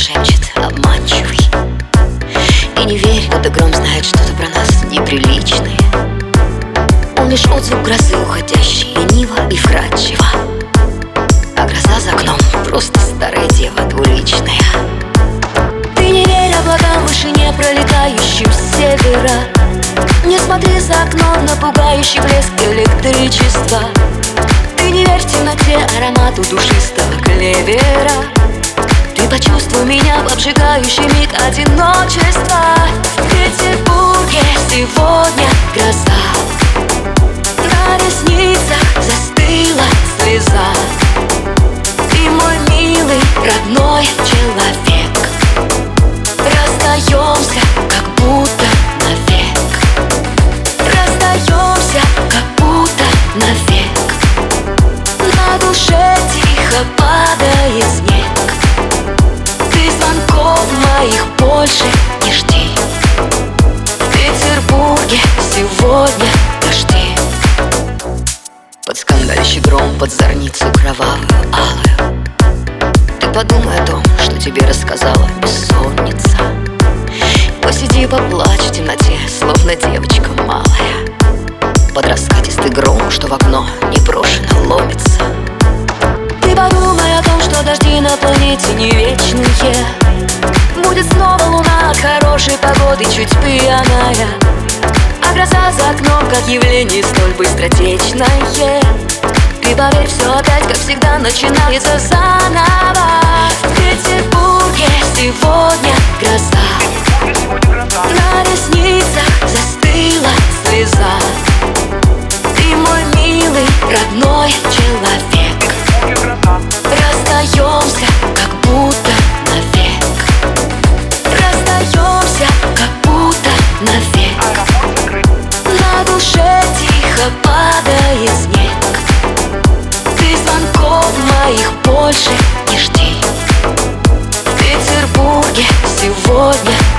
шепчет обманчивый. И не верь, когда гром знает что-то про нас неприличное Он лишь отзвук грозы уходящей, лениво и вкрадчиво? А гроза за окном просто старая дева двуличная. Ты не верь облакам вышине пролетающим с севера. Не смотри за окном на пугающий блеск электричества. Ты не верь в темноте аромату душистого клевера. Ты почувствуй меня в обжигающий миг одиночества. В Петербурге сегодня гроза. На ресницах застыла больше не жди. В Петербурге сегодня дожди. Под скандальщик гром, под зорницу кровавую, алую. Ты подумай о том, что тебе рассказала бессонница. Посиди, поплачь в темноте, словно девочка малая. Под раскатистый гром, что в окно непрошено ломится. Ты подумай о том, что дожди на планете не вечные погоды, чуть пьяная А гроза за окном, как явление столь быстротечное. Ты поверь, все опять, как всегда, начинается заново. В Петербурге сегодня гроза сегодня